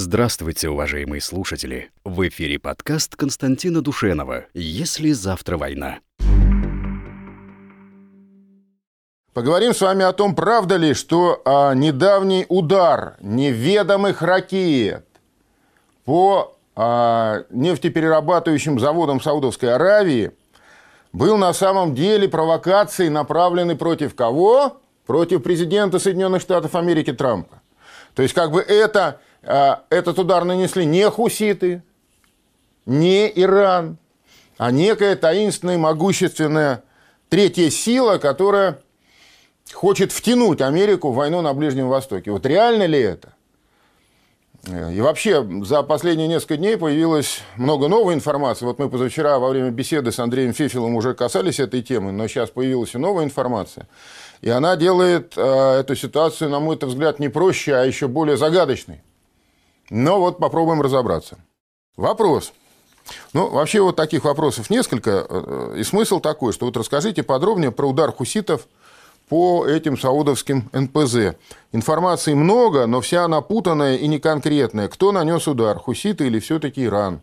Здравствуйте, уважаемые слушатели! В эфире подкаст Константина Душенова «Если завтра война». Поговорим с вами о том, правда ли, что а, недавний удар неведомых ракет по а, нефтеперерабатывающим заводам Саудовской Аравии был на самом деле провокацией, направленной против кого? Против президента Соединенных Штатов Америки Трампа. То есть, как бы это, этот удар нанесли не хуситы, не Иран, а некая таинственная, могущественная третья сила, которая хочет втянуть Америку в войну на Ближнем Востоке. Вот реально ли это? И вообще, за последние несколько дней появилось много новой информации. Вот мы позавчера во время беседы с Андреем Фефилом уже касались этой темы, но сейчас появилась и новая информация. И она делает э, эту ситуацию, на мой взгляд, не проще, а еще более загадочной. Но вот попробуем разобраться. Вопрос. Ну, вообще вот таких вопросов несколько. Э, и смысл такой, что вот расскажите подробнее про удар хуситов по этим саудовским НПЗ. Информации много, но вся она путанная и неконкретная. Кто нанес удар, хуситы или все-таки Иран?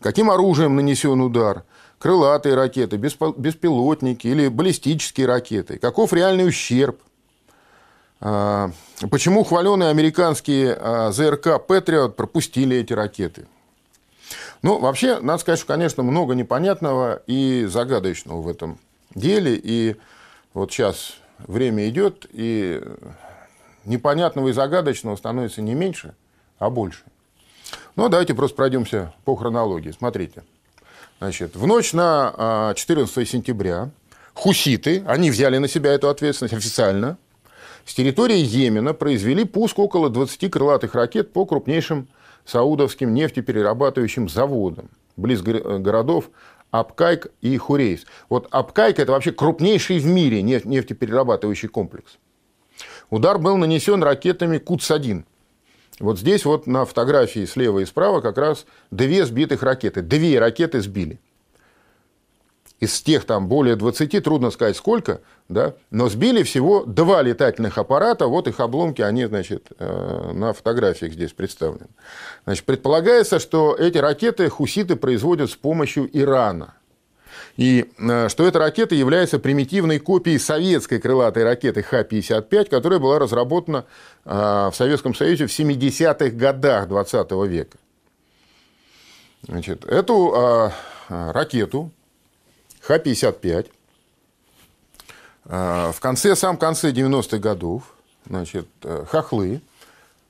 Каким оружием нанесен удар? Крылатые ракеты, беспилотники или баллистические ракеты? Каков реальный ущерб? А, почему хваленые американские а, ЗРК «Патриот» пропустили эти ракеты? Ну, вообще, надо сказать, что, конечно, много непонятного и загадочного в этом деле. И вот сейчас время идет, и непонятного и загадочного становится не меньше, а больше. Ну, давайте просто пройдемся по хронологии. Смотрите. Значит, в ночь на 14 а, сентября хуситы, они взяли на себя эту ответственность официально, с территории Йемена произвели пуск около 20 крылатых ракет по крупнейшим саудовским нефтеперерабатывающим заводам близ городов Апкайк и Хурейс. Вот Апкайк – это вообще крупнейший в мире нефтеперерабатывающий комплекс. Удар был нанесен ракетами Куц-1. Вот здесь вот на фотографии слева и справа как раз две сбитых ракеты. Две ракеты сбили из тех там более 20, трудно сказать сколько, да, но сбили всего два летательных аппарата, вот их обломки, они, значит, э, на фотографиях здесь представлены. Значит, предполагается, что эти ракеты хуситы производят с помощью Ирана. И э, что эта ракета является примитивной копией советской крылатой ракеты Х-55, которая была разработана э, в Советском Союзе в 70-х годах 20 века. Значит, эту ракету Х-55. А, в конце, сам конце 90-х годов, значит, э, хохлы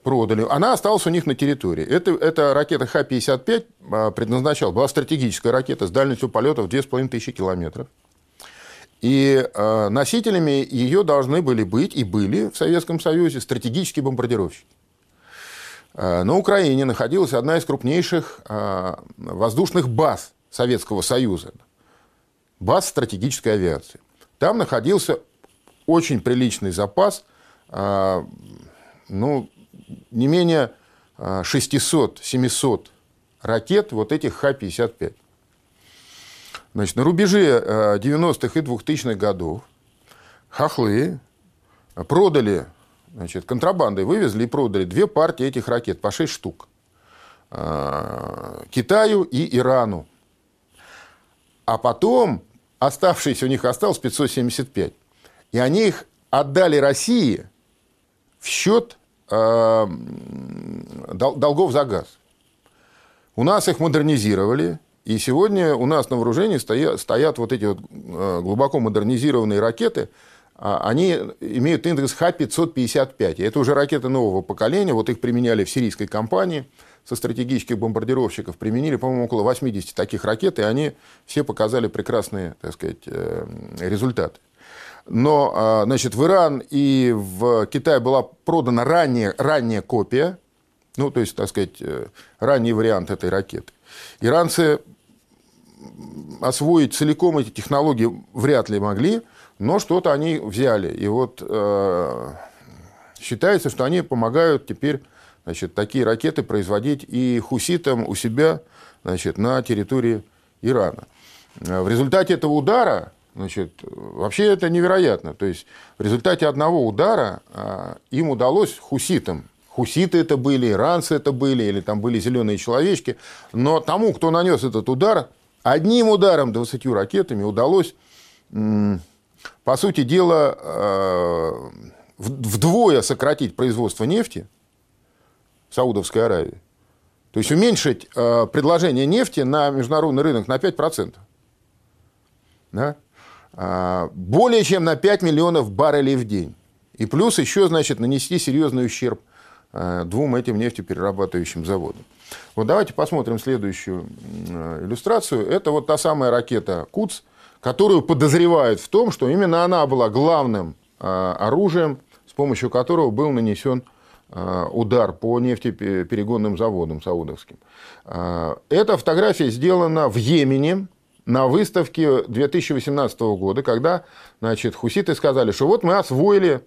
продали. Она осталась у них на территории. Это, эта ракета Х-55 а, предназначалась, была стратегическая ракета с дальностью полета в 2500 километров. И э, носителями ее должны были быть и были в Советском Союзе стратегические бомбардировщики. Э, на Украине находилась одна из крупнейших э, воздушных баз Советского Союза баз стратегической авиации. Там находился очень приличный запас, а, ну, не менее 600-700 а, ракет вот этих Х-55. Значит, на рубеже 90-х а, и 2000-х годов хохлы продали, значит, контрабандой вывезли и продали две партии этих ракет по 6 штук. Китаю и Ирану. А потом оставшиеся у них осталось 575. И они их отдали России в счет э, долгов за газ. У нас их модернизировали, и сегодня у нас на вооружении стоят, стоят вот эти вот э, глубоко модернизированные ракеты. А, они имеют индекс Х-555. Это уже ракеты нового поколения. Вот их применяли в сирийской кампании со стратегических бомбардировщиков применили, по-моему, около 80 таких ракет, и они все показали прекрасные, так сказать, э, результаты. Но, а, значит, в Иран и в Китай была продана ранняя, ранняя копия, ну, то есть, так сказать, э, ранний вариант этой ракеты. Иранцы освоить целиком эти технологии вряд ли могли, но что-то они взяли. И вот э, считается, что они помогают теперь значит, такие ракеты производить и хуситам у себя значит, на территории Ирана. В результате этого удара, значит, вообще это невероятно. То есть в результате одного удара а, им удалось, хуситам, хуситы это были, иранцы это были, или там были зеленые человечки. Но тому, кто нанес этот удар, одним ударом 20 ракетами удалось, по сути дела, э, вдвое сократить производство нефти Саудовской Аравии. То есть уменьшить э, предложение нефти на международный рынок на 5%. Да? А, более чем на 5 миллионов баррелей в день. И плюс еще, значит, нанести серьезный ущерб э, двум этим нефтеперерабатывающим заводам. Вот давайте посмотрим следующую э, иллюстрацию. Это вот та самая ракета «Куц», которую подозревают в том, что именно она была главным оружием, с помощью которого был нанесен Э, удар по нефтеперегонным заводам саудовским. Э, эта фотография сделана в Йемене на выставке 2018 года, когда значит, хуситы сказали, что вот мы освоили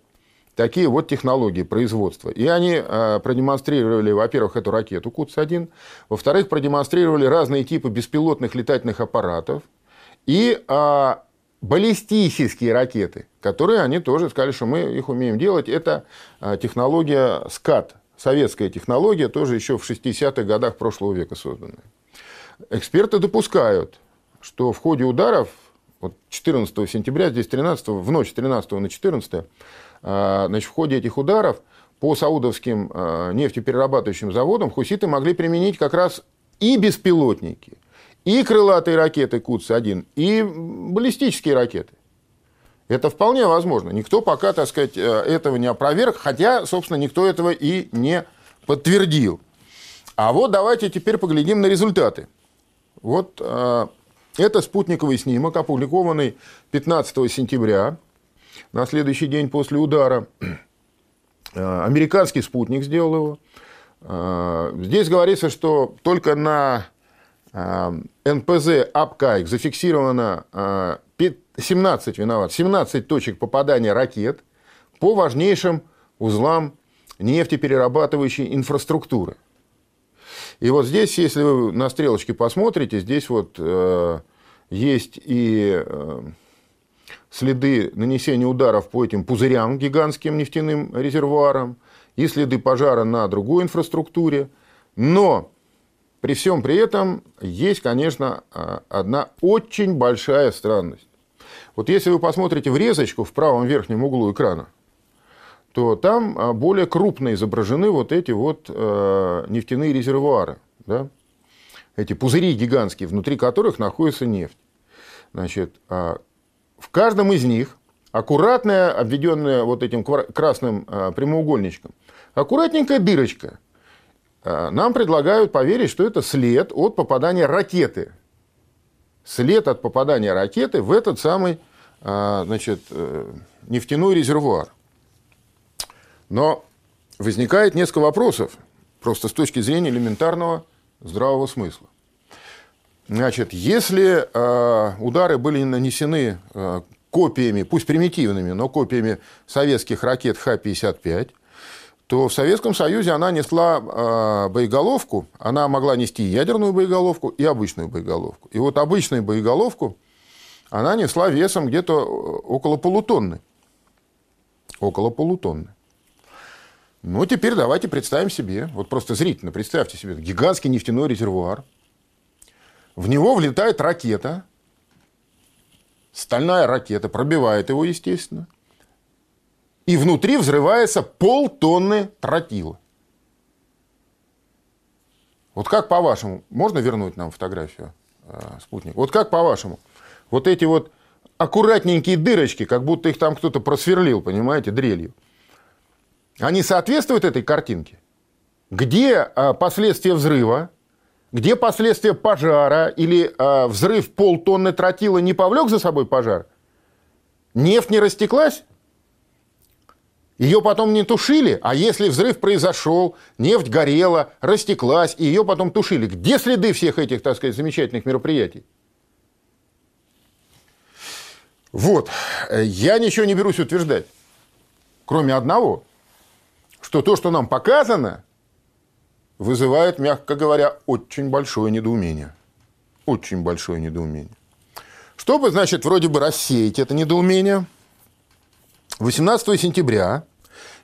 такие вот технологии производства. И они э, продемонстрировали, во-первых, эту ракету КУЦ-1, во-вторых, продемонстрировали разные типы беспилотных летательных аппаратов и баллистические ракеты, которые они тоже сказали, что мы их умеем делать. Это а, технология СКАТ, советская технология, тоже еще в 60-х годах прошлого века созданная. Эксперты допускают, что в ходе ударов вот 14 сентября, здесь 13, в ночь 13 на 14, а, значит, в ходе этих ударов по саудовским а, нефтеперерабатывающим заводам хуситы могли применить как раз и беспилотники, и крылатые ракеты КУЦ-1, и баллистические ракеты. Это вполне возможно. Никто пока, так сказать, э, этого не опроверг, хотя, собственно, никто этого и не подтвердил. А вот давайте теперь поглядим на результаты. Вот э, это спутниковый снимок, опубликованный 15 сентября, на следующий день после удара. Э, американский спутник сделал его. Здесь говорится, что только на НПЗ Апкайк зафиксировано 17, э, виноват, 17 точек попадания ракет по важнейшим узлам нефтеперерабатывающей инфраструктуры. И вот здесь, если вы на стрелочке посмотрите, здесь вот э, есть и э, следы нанесения ударов по этим пузырям, гигантским нефтяным резервуарам, и следы пожара на другой инфраструктуре. Но при всем при этом есть, конечно, а, одна очень большая странность. Вот если вы посмотрите врезочку в правом верхнем углу экрана, то там а, более крупно изображены вот эти вот а, нефтяные резервуары. Да? Эти пузыри гигантские, внутри которых находится нефть. Значит, в каждом из них аккуратная, обведенная вот этим красным прямоугольничком, аккуратненькая дырочка – нам предлагают поверить, что это след от попадания ракеты. След от попадания ракеты в этот самый э, значит, э, нефтяной резервуар. Но возникает несколько вопросов, просто с точки зрения элементарного здравого смысла. Значит, если удары были нанесены копиями, пусть примитивными, но копиями советских ракет Х-55, то в Советском Союзе она несла э, боеголовку, она могла нести ядерную боеголовку и обычную боеголовку. И вот обычную боеголовку она несла весом где-то э, около полутонны. Около полутонны. Ну, теперь давайте представим себе, вот просто зрительно представьте себе, гигантский нефтяной резервуар. В него влетает ракета, стальная ракета, пробивает его, естественно и внутри взрывается полтонны тротила. Вот как по-вашему, можно вернуть нам фотографию э, спутника? Вот как по-вашему, вот эти вот аккуратненькие дырочки, как будто их там кто-то просверлил, понимаете, дрелью, они соответствуют этой картинке? Где э, последствия взрыва? Где последствия пожара или э, взрыв полтонны тротила не повлек за собой пожар? Нефть не растеклась? Ее потом не тушили, а если взрыв произошел, нефть горела, растеклась, и ее потом тушили. Где следы всех этих, так сказать, замечательных мероприятий? Вот. Я ничего не берусь утверждать, кроме одного, что то, что нам показано, вызывает, мягко говоря, очень большое недоумение. Очень большое недоумение. Чтобы, значит, вроде бы рассеять это недоумение – 18 сентября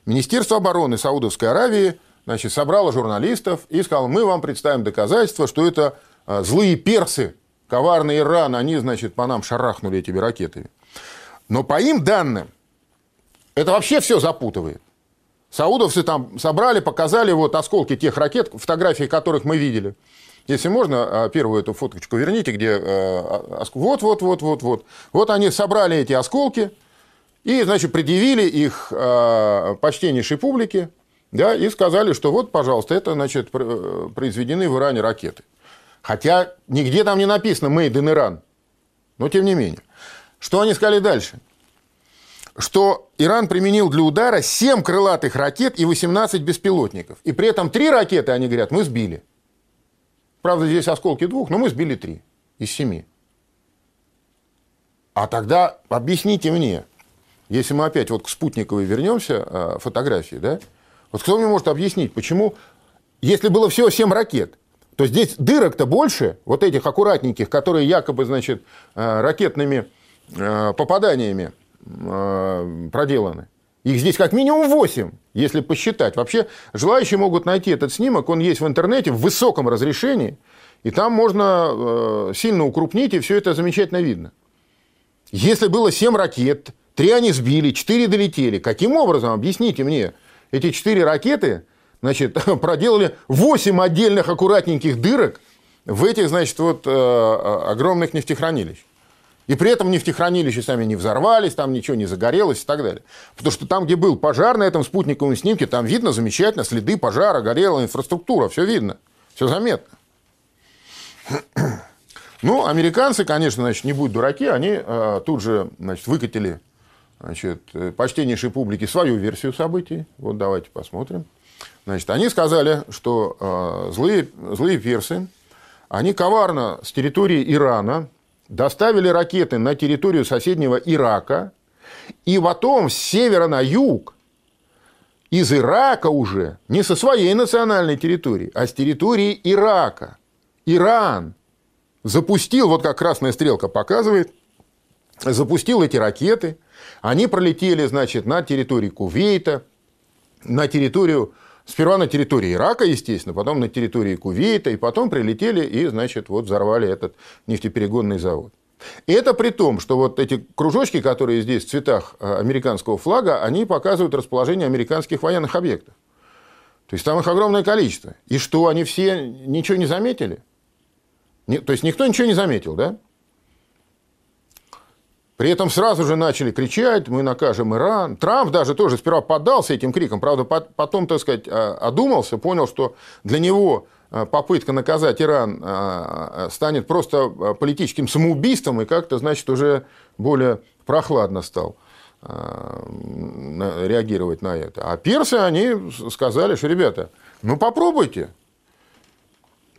Министерство обороны Саудовской Аравии значит, собрала журналистов и сказала, мы вам представим доказательства, что это а, злые персы, коварный Иран, они, значит, по нам шарахнули этими ракетами. Но по им данным, это вообще все запутывает. Саудовцы там собрали, показали вот осколки тех ракет, фотографии которых мы видели. Если можно, а, первую эту фоточку верните, где вот, вот, вот, вот, вот. Вот они собрали эти осколки и, значит, предъявили их почтеннейшей публике, да, и сказали, что вот, пожалуйста, это, значит, произведены в Иране ракеты. Хотя нигде там не написано «Made in Iran». Но тем не менее. Что они сказали дальше? Что Иран применил для удара 7 крылатых ракет и 18 беспилотников. И при этом 3 ракеты, они говорят, мы сбили. Правда, здесь осколки двух, но мы сбили 3 из 7. А тогда объясните мне, если мы опять вот к спутниковой вернемся, э, фотографии, да? Вот кто мне может объяснить, почему, если было всего 7 ракет, то здесь дырок-то больше, вот этих аккуратненьких, которые якобы, значит, э, ракетными э, попаданиями проделаны. Их здесь как минимум 8, если посчитать. Вообще, желающие могут найти этот снимок, он есть в интернете в высоком разрешении, и там можно сильно укрупнить, и все это замечательно видно. Если было 7 ракет, 3 они сбили, 4 долетели, каким образом, объясните мне, эти 4 ракеты значит, проделали 8 отдельных аккуратненьких дырок в этих, значит, вот, э, э, огромных нефтехранилищ. И при этом нефтехранилища сами не взорвались, там ничего не загорелось и так далее. Потому что там, где был пожар на этом спутниковом снимке, там видно замечательно следы пожара, горела инфраструктура, все видно, все заметно. Ну, американцы, конечно, значит, не будут дураки, они э, тут же значит, выкатили значит, почтеннейшей публике свою версию событий. Вот давайте посмотрим. Значит, они сказали, что э, злые, злые персы, они коварно с территории Ирана доставили ракеты на территорию соседнего Ирака, и потом с севера на юг, из Ирака уже, не со своей национальной территории, а с территории Ирака, Иран запустил, вот как красная стрелка показывает, запустил эти ракеты, они пролетели, значит, на территорию Кувейта, на территорию Сперва на территории Ирака, естественно, потом на территории Кувейта, и потом прилетели и, значит, вот взорвали этот нефтеперегонный завод. И это при том, что вот эти кружочки, которые здесь в цветах э, американского флага, они показывают расположение американских военных объектов. То есть там их огромное количество. И что, они все ничего не заметили? То есть никто ничего не заметил, да? При этом сразу же начали кричать, мы накажем Иран. Трамп даже тоже сперва поддался этим крикам, правда, потом, так сказать, а, одумался, понял, что для него а, попытка наказать Иран а, станет просто политическим самоубийством и как-то, значит, уже более прохладно стал реагировать на это. А персы, они сказали, что, ребята, ну попробуйте,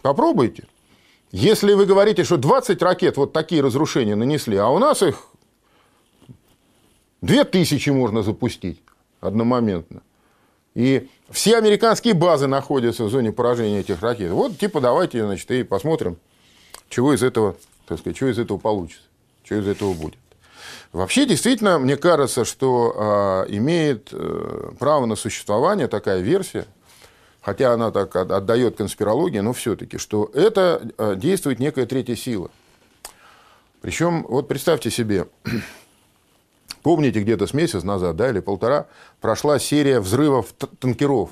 попробуйте. Если вы говорите, что 20 ракет вот такие разрушения нанесли, а у нас их Две тысячи можно запустить одномоментно. И все американские базы находятся в зоне поражения этих ракет. Вот, типа, давайте, значит, и посмотрим, чего из этого, так сказать, чего из этого получится, что из этого будет. Вообще, действительно, мне кажется, что э, имеет э, право на существование такая версия, хотя она так отдает конспирологии, но все-таки, что это э, действует некая третья сила. Причем, вот представьте себе, Помните, где-то с месяц назад, да, или полтора, прошла серия взрывов танкеров.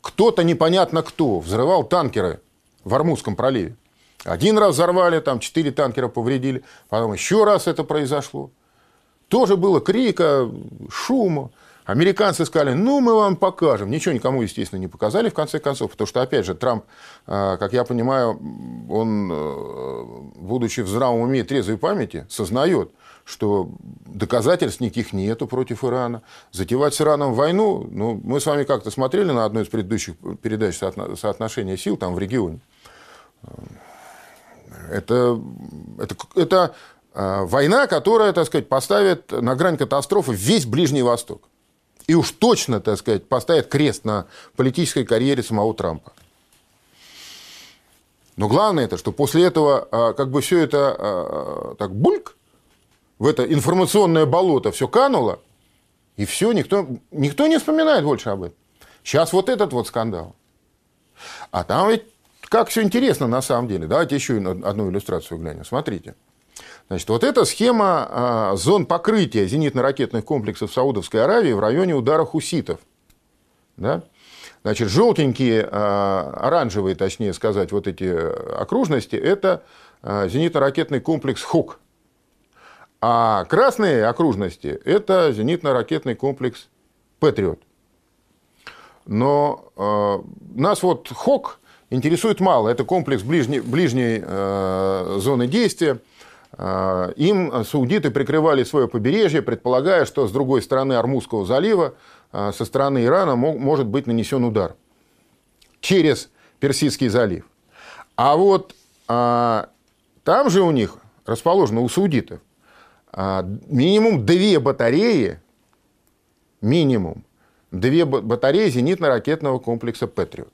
Кто-то непонятно кто взрывал танкеры в Армузском проливе. Один раз взорвали, там четыре танкера повредили, потом еще раз это произошло. Тоже было крика, шума. Американцы сказали, ну, мы вам покажем. Ничего никому, естественно, не показали, в конце концов, потому что, опять же, Трамп, а, как я понимаю, он, э, будучи в здравом уме и трезвой памяти, сознает, что доказательств никаких нету против Ирана. Затевать с Ираном войну, ну, мы с вами как-то смотрели на одной из предыдущих передач соотношения сил там в регионе. Это, это, это а, война, которая, так сказать, поставит на грань катастрофы весь Ближний Восток. И уж точно, так сказать, поставит крест на политической карьере самого Трампа. Но главное это, что после этого а, как бы все это а, так бульк, в это информационное болото все кануло, и все, никто, никто не вспоминает больше об этом. Сейчас вот этот вот скандал. А там ведь как все интересно на самом деле. Давайте еще одну иллюстрацию глянем. Смотрите. Значит, вот эта схема а, зон покрытия зенитно-ракетных комплексов Саудовской Аравии в районе удара хуситов. Да? Значит, желтенькие, а, оранжевые, точнее сказать, вот эти окружности, это а, зенитно-ракетный комплекс ХУК. А красные окружности – это зенитно-ракетный комплекс «Патриот». Но э, нас вот ХОК интересует мало. Это комплекс ближней, ближней э, зоны действия. Э, им саудиты прикрывали свое побережье, предполагая, что с другой стороны Армузского залива, э, со стороны Ирана, может быть нанесен удар через Персидский залив. А вот э, там же у них расположено, у саудитов, а, минимум две батареи, минимум, две батареи зенитно-ракетного комплекса «Патриот».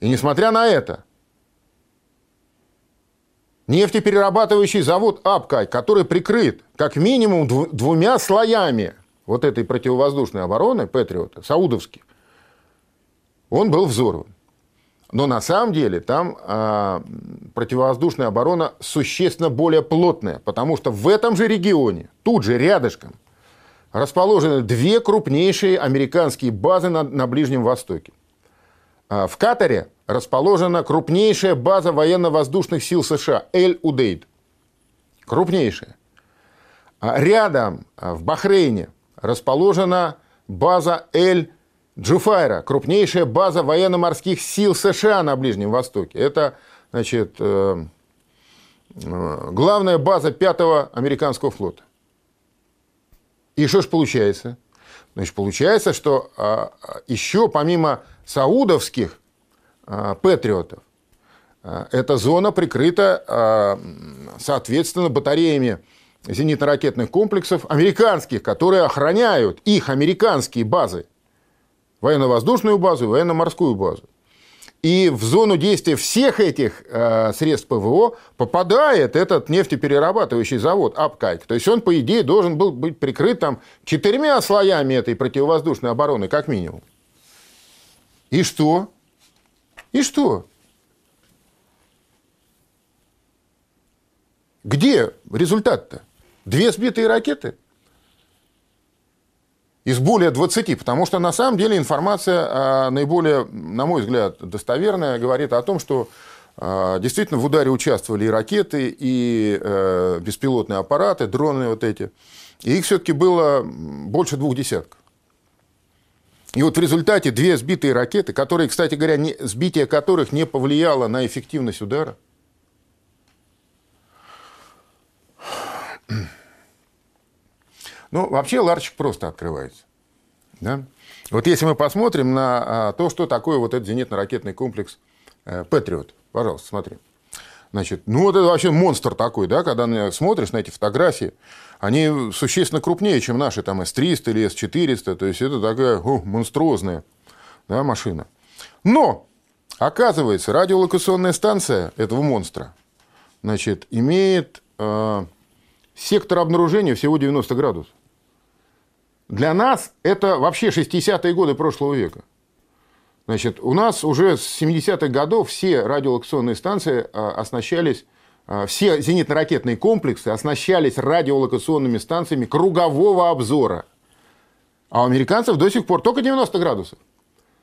И несмотря на это, нефтеперерабатывающий завод «Апкай», который прикрыт как минимум двумя слоями вот этой противовоздушной обороны «Патриота», саудовских, он был взорван. Но на самом деле там э, противовоздушная оборона существенно более плотная, потому что в этом же регионе, тут же рядышком, расположены две крупнейшие американские базы на, на Ближнем Востоке. Э, в Катаре расположена крупнейшая база военно-воздушных сил США Эль-Удейд. Крупнейшая. А рядом, в Бахрейне, расположена база Эль Джуфайра, крупнейшая база военно-морских сил США на Ближнем Востоке. Это, значит, э, э, главная база пятого американского флота. И что ж получается? Значит, получается, что а, еще помимо саудовских а, патриотов, а, эта зона прикрыта, соответственно, батареями зенитно-ракетных комплексов американских, которые охраняют их американские базы военно-воздушную базу военно-морскую базу. И в зону действия всех этих э, средств ПВО попадает этот нефтеперерабатывающий завод Апкайк. То есть он, по идее, должен был быть прикрыт там четырьмя слоями этой противовоздушной обороны, как минимум. И что? И что? Где результат-то? Две сбитые ракеты? из более 20, потому что на самом деле информация а, наиболее, на мой взгляд, достоверная, говорит о том, что а, действительно в ударе участвовали и ракеты, и э, беспилотные аппараты, дроны вот эти. И их все-таки было больше двух десятков. И вот в результате две сбитые ракеты, которые, кстати говоря, не, сбитие которых не повлияло на эффективность удара, Ну, вообще ларчик просто открывается. Да? Вот если мы посмотрим на а, то, что такое вот этот зенитно-ракетный комплекс э, «Патриот». Пожалуйста, смотри. Значит, ну вот это вообще монстр такой, да, когда смотришь на эти фотографии, они существенно крупнее, чем наши там С-300 или С-400, то есть это такая о, монструозная да, машина. Но, оказывается, радиолокационная станция этого монстра, значит, имеет э, сектор обнаружения всего 90 градусов. Для нас это вообще 60-е годы прошлого века. Значит, у нас уже с 70-х годов все радиолокационные станции а, оснащались, все зенитно-ракетные комплексы оснащались радиолокационными станциями кругового обзора. А у американцев до сих пор только 90 градусов.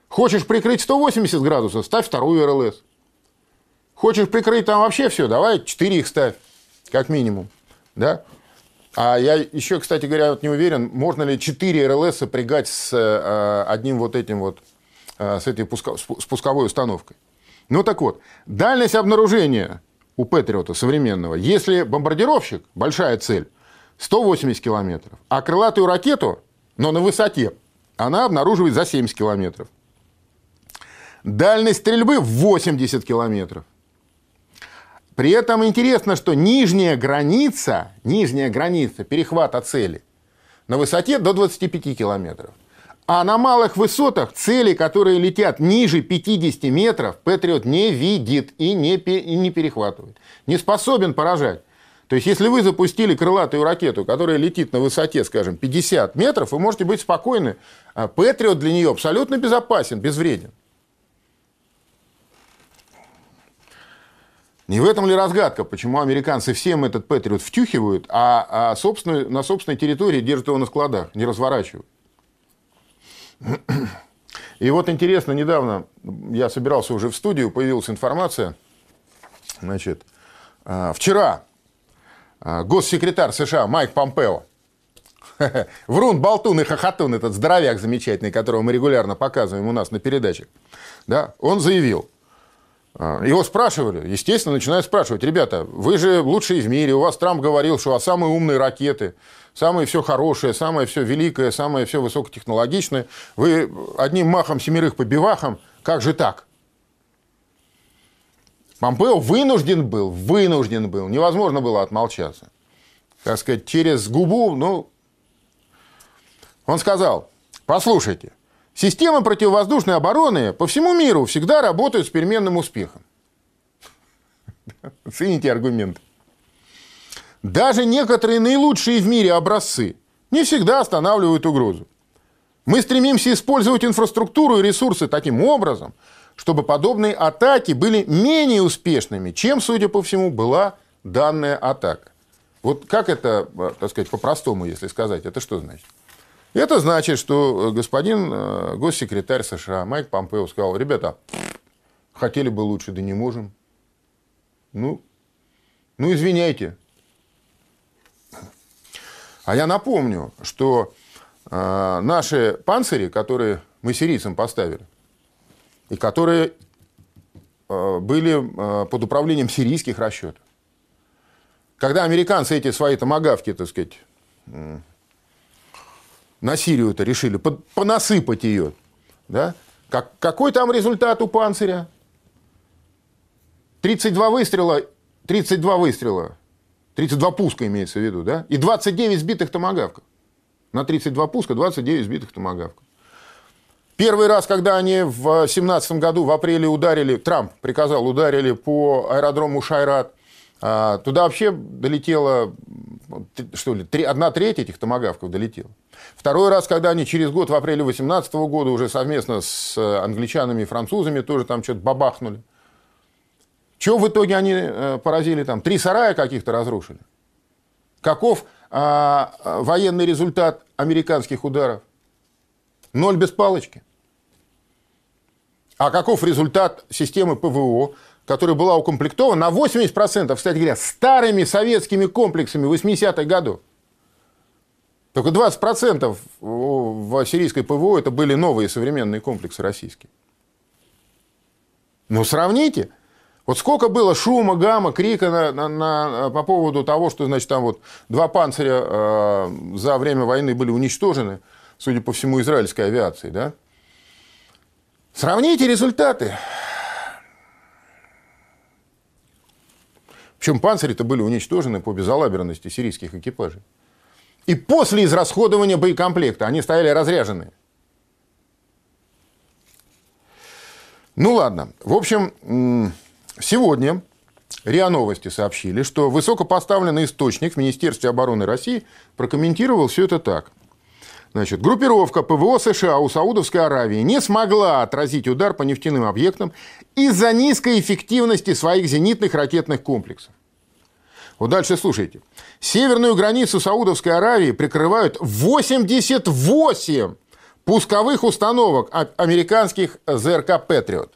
Хочешь прикрыть 180 градусов, ставь вторую РЛС. Хочешь прикрыть там вообще все, давай 4 их ставь, как минимум. Да? А я еще, кстати говоря, вот не уверен, можно ли 4 РЛС сопрягать с э, одним вот этим вот, э, с этой пуска, спусковой установкой. Ну так вот, дальность обнаружения у Патриота современного, если бомбардировщик, большая цель, 180 километров, а крылатую ракету, но на высоте, она обнаруживает за 70 километров. Дальность стрельбы 80 километров. При этом интересно, что нижняя граница, нижняя граница перехвата цели на высоте до 25 километров. А на малых высотах цели, которые летят ниже 50 метров, Патриот не видит и не, и не перехватывает. Не способен поражать. То есть, если вы запустили крылатую ракету, которая летит на высоте, скажем, 50 метров, вы можете быть спокойны. А Патриот для нее абсолютно безопасен, безвреден. Не в этом ли разгадка, почему американцы всем этот Патриот втюхивают, а, а собственную, на собственной территории держат его на складах, не разворачивают? И вот интересно, недавно я собирался уже в студию, появилась информация, значит, а, вчера а, госсекретарь США Майк Помпео, врун, болтун и хохотун, этот здоровяк замечательный, которого мы регулярно показываем у нас на передачах, да, он заявил, его спрашивали, естественно, начинают спрашивать, ребята, вы же лучшие в мире, у вас Трамп говорил, что вас самые умные ракеты, самое все хорошее, самое все великое, самое все высокотехнологичное. Вы одним махом семерых побивахом, как же так? Помпео вынужден был, вынужден был, невозможно было отмолчаться. Так сказать, через губу, ну, он сказал, послушайте, Системы противовоздушной обороны по всему миру всегда работают с переменным успехом. Цените аргумент. Даже некоторые наилучшие в мире образцы не всегда останавливают угрозу. Мы стремимся использовать инфраструктуру и ресурсы таким образом, чтобы подобные атаки были менее успешными, чем, судя по всему, была данная атака. Вот как это, э, так сказать, по-простому, если сказать, это что значит? Это значит, что э, господин э, госсекретарь США Майк Помпео сказал, ребята, хотели бы лучше, да не можем. Ну, ну извиняйте. А я напомню, что э, наши панцири, которые мы сирийцам поставили, и которые э, были э, под управлением сирийских расчетов, когда американцы эти свои томогавки, так сказать, на Сирию-то решили понасыпать ее, да? Как, какой там результат у панциря? 32 выстрела, 32 выстрела, 32 пуска имеется в виду, да? И 29 сбитых томогавков. На 32 пуска 29 сбитых томогавков. Первый раз, когда они в 2017 году в апреле ударили, Трамп приказал, ударили по аэродрому Шайрат, туда вообще долетело, что ли, одна треть этих томогавков долетела. Второй раз, когда они через год, в апреле 2018 года, уже совместно с э, англичанами и французами тоже там что-то бабахнули. Чего в итоге они э, поразили там? Три сарая каких-то разрушили. Каков а, военный результат американских ударов? Ноль без палочки. А каков результат системы ПВО, которая была укомплектована на 80%, кстати говоря, старыми советскими комплексами 80-х годов? Только 20% в сирийской ПВО это были новые современные комплексы российские. Ну, сравните. Вот сколько было шума, гамма, крика на, на, на, по поводу того, что, значит, там вот два панциря э, за время войны были уничтожены, судя по всему, израильской авиацией, да? Сравните результаты. Причем панцири-то были уничтожены по безалаберности сирийских экипажей. И после израсходования боекомплекта они стояли разряженные. Ну ладно. В общем, сегодня РИА Новости сообщили, что высокопоставленный источник в Министерстве обороны России прокомментировал все это так. Значит, группировка ПВО США у Саудовской Аравии не смогла отразить удар по нефтяным объектам из-за низкой эффективности своих зенитных ракетных комплексов. Вот дальше слушайте. Северную границу Саудовской Аравии прикрывают 88 пусковых установок американских ЗРК «Патриот».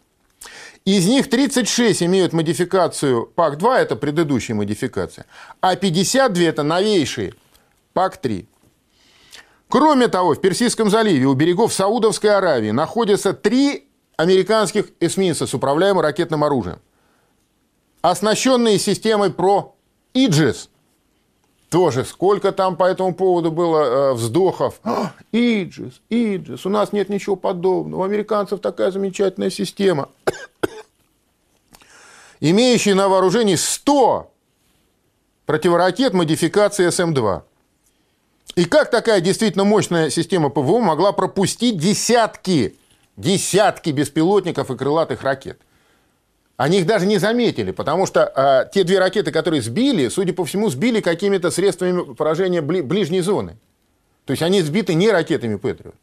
Из них 36 имеют модификацию ПАК-2, это предыдущая модификация, а 52 это новейшие ПАК-3. Кроме того, в Персидском заливе у берегов Саудовской Аравии находятся три американских эсминца с управляемым ракетным оружием, оснащенные системой ПРО Иджис. Тоже сколько там по этому поводу было э, вздохов. А, Иджис, Иджис, у нас нет ничего подобного. У американцев такая замечательная система. Имеющий на вооружении 100 противоракет модификации СМ-2. И как такая действительно мощная система ПВО могла пропустить десятки, десятки беспилотников и крылатых ракет? Они их даже не заметили, потому что а, те две ракеты, которые сбили, судя по всему, сбили какими-то средствами поражения бли, ближней зоны. То есть они сбиты не ракетами «Патриот».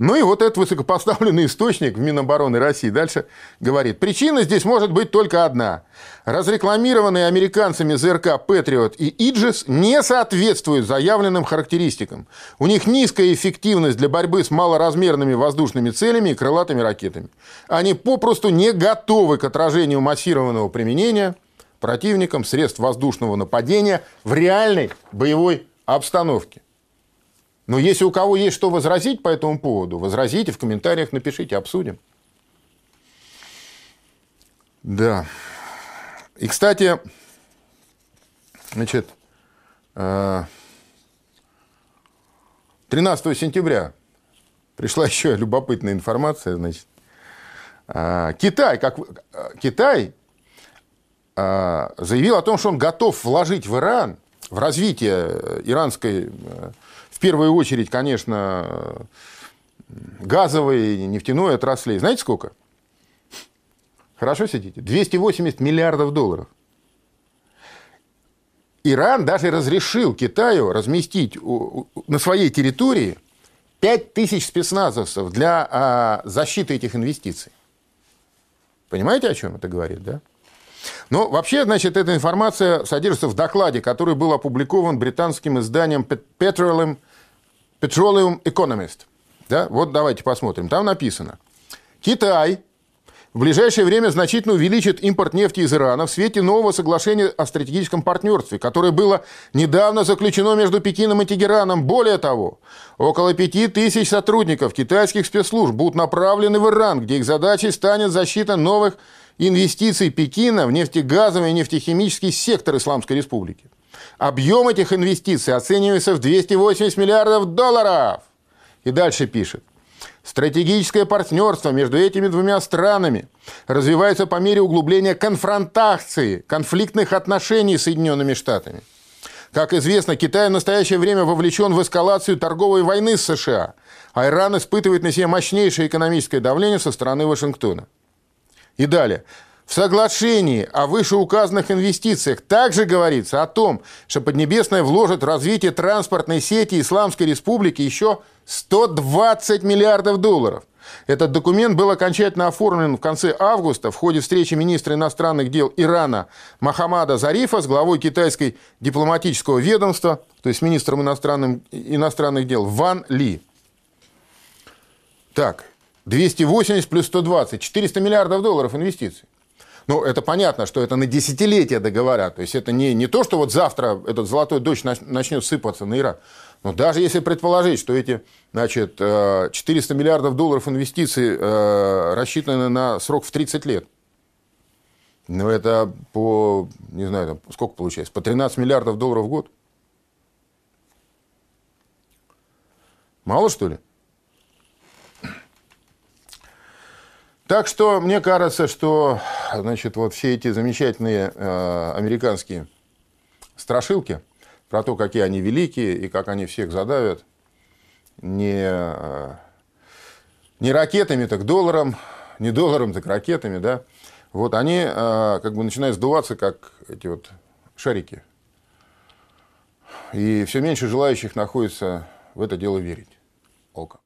Ну и вот этот высокопоставленный источник в Минобороны России дальше говорит, причина здесь может быть только одна. Разрекламированные американцами ЗРК «Патриот» и «Иджис» не соответствуют заявленным характеристикам. У них низкая эффективность для борьбы с малоразмерными воздушными целями и крылатыми ракетами. Они попросту не готовы к отражению массированного применения противником средств воздушного нападения в реальной боевой обстановке. Но если у кого есть что возразить по этому поводу, возразите в комментариях, напишите, обсудим. Да. И, кстати, значит, 13 э, сентября пришла еще любопытная информация, значит, э, Китай, как Китай э, заявил о том, что он готов вложить в Иран, в развитие иранской первую очередь, конечно, газовой и нефтяной отраслей. Знаете сколько? Хорошо сидите? 280 миллиардов долларов. Иран даже разрешил Китаю разместить на своей территории 5 тысяч спецназовцев для а, защиты этих инвестиций. Понимаете, о чем это говорит, да? Ну, вообще, значит, эта информация содержится в докладе, который был опубликован британским изданием Petroleum Petroleum Economist. Да? Вот давайте посмотрим. Там написано. Китай в ближайшее время значительно увеличит импорт нефти из Ирана в свете нового соглашения о стратегическом партнерстве, которое было недавно заключено между Пекином и Тегераном. Более того, около пяти тысяч сотрудников китайских спецслужб будут направлены в Иран, где их задачей станет защита новых инвестиций Пекина в нефтегазовый и нефтехимический сектор Исламской Республики. Объем этих инвестиций оценивается в 280 миллиардов долларов. И дальше пишет. Стратегическое партнерство между этими двумя странами развивается по мере углубления конфронтации, конфликтных отношений с Соединенными Штатами. Как известно, Китай в настоящее время вовлечен в эскалацию торговой войны с США, а Иран испытывает на себе мощнейшее экономическое давление со стороны Вашингтона. И далее. В соглашении о вышеуказанных инвестициях также говорится о том, что Поднебесная вложит в развитие транспортной сети Исламской Республики еще 120 миллиардов долларов. Этот документ был окончательно оформлен в конце августа в ходе встречи министра иностранных дел Ирана Махамада Зарифа с главой китайской дипломатического ведомства, то есть министром иностранных дел Ван Ли. Так, 280 плюс 120, 400 миллиардов долларов инвестиций. Ну, это понятно, что это на десятилетия договора. То есть это не, не то, что вот завтра этот золотой дождь начнет сыпаться на Иран. Но даже если предположить, что эти значит, 400 э, миллиардов долларов инвестиций э, рассчитаны на срок в 30 лет, ну, это по, не знаю, там, сколько получается, по 13 миллиардов долларов в год. Мало, что ли? Так что мне кажется, что значит, вот все эти замечательные э, американские страшилки про то, какие они великие и как они всех задавят, не, э, не ракетами, так долларом, не долларом, так ракетами, да, вот они э, как бы начинают сдуваться, как эти вот шарики. И все меньше желающих находится в это дело верить. О как.